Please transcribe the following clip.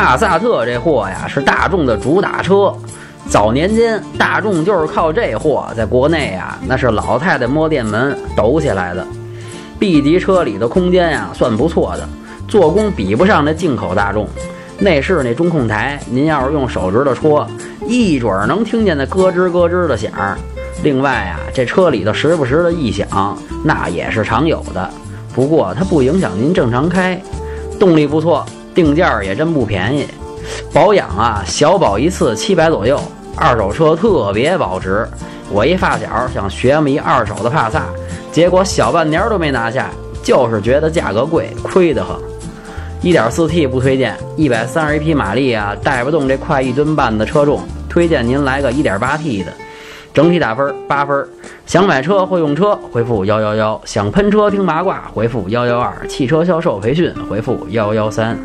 帕萨特这货呀，是大众的主打车。早年间，大众就是靠这货在国内呀，那是老太太摸电门抖起来的。B 级车里的空间呀，算不错的，做工比不上那进口大众。内饰那中控台，您要是用手指头戳，一准儿能听见那咯吱咯吱的响。另外啊，这车里头时不时的异响，那也是常有的。不过它不影响您正常开，动力不错，定价也真不便宜。保养啊，小保一次七百左右，二手车特别保值。我一发小想学么一二手的帕萨，结果小半年都没拿下，就是觉得价格贵，亏得很。一点四 T 不推荐，一百三十一匹马力啊，带不动这快一吨半的车重，推荐您来个一点八 T 的。整体打分八分。想买车会用车，回复幺幺幺；想喷车听八卦，回复幺幺二；汽车销售培训，回复幺幺三。